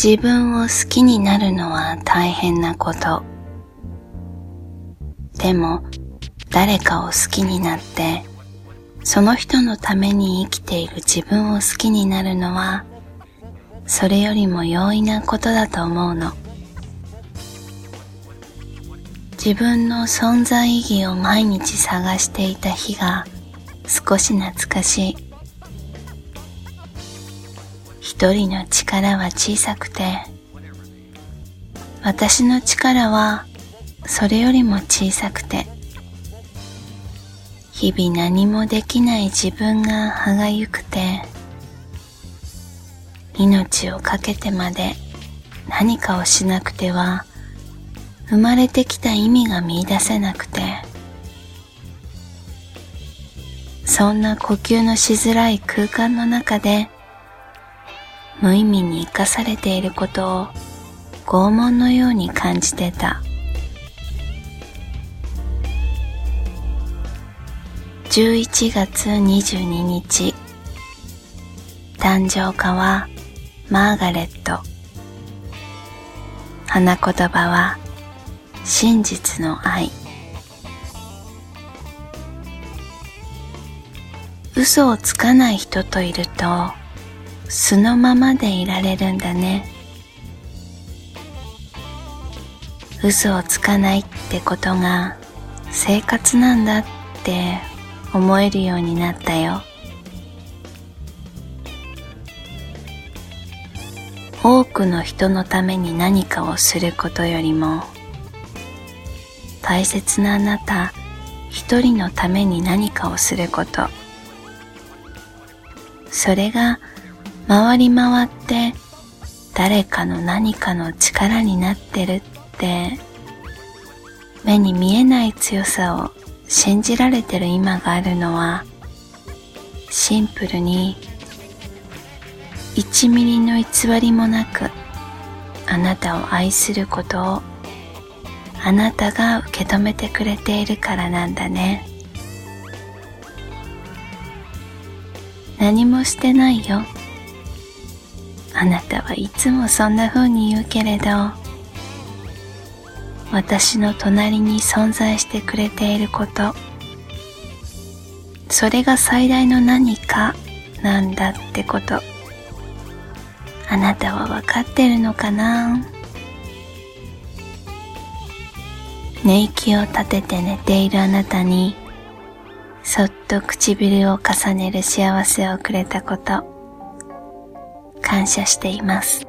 自分を好きになるのは大変なこと。でも誰かを好きになってその人のために生きている自分を好きになるのはそれよりも容易なことだと思うの。自分の存在意義を毎日探していた日が少し懐かしい。一人の力は小さくて、私の力はそれよりも小さくて、日々何もできない自分が歯がゆくて、命を懸けてまで何かをしなくては生まれてきた意味が見出せなくてそんな呼吸のしづらい空間の中で無意味に生かされていることを拷問のように感じてた。11月22日誕生花はマーガレット。花言葉は真実の愛。嘘をつかない人といると素のままでいられるんだね。嘘をつかないってことが生活なんだって思えるようになったよ。多くの人のために何かをすることよりも大切なあなた一人のために何かをすること。それが回り回って誰かの何かの力になってるって目に見えない強さを信じられてる今があるのはシンプルに1ミリの偽りもなくあなたを愛することをあなたが受け止めてくれているからなんだね。何もしてないよ。あなたはいつもそんな風に言うけれど私の隣に存在してくれていることそれが最大の何かなんだってこと。あなたは分かってるのかな？寝息を立てて寝ているあなたにそっと唇を重ねる幸せをくれたこと。感謝しています。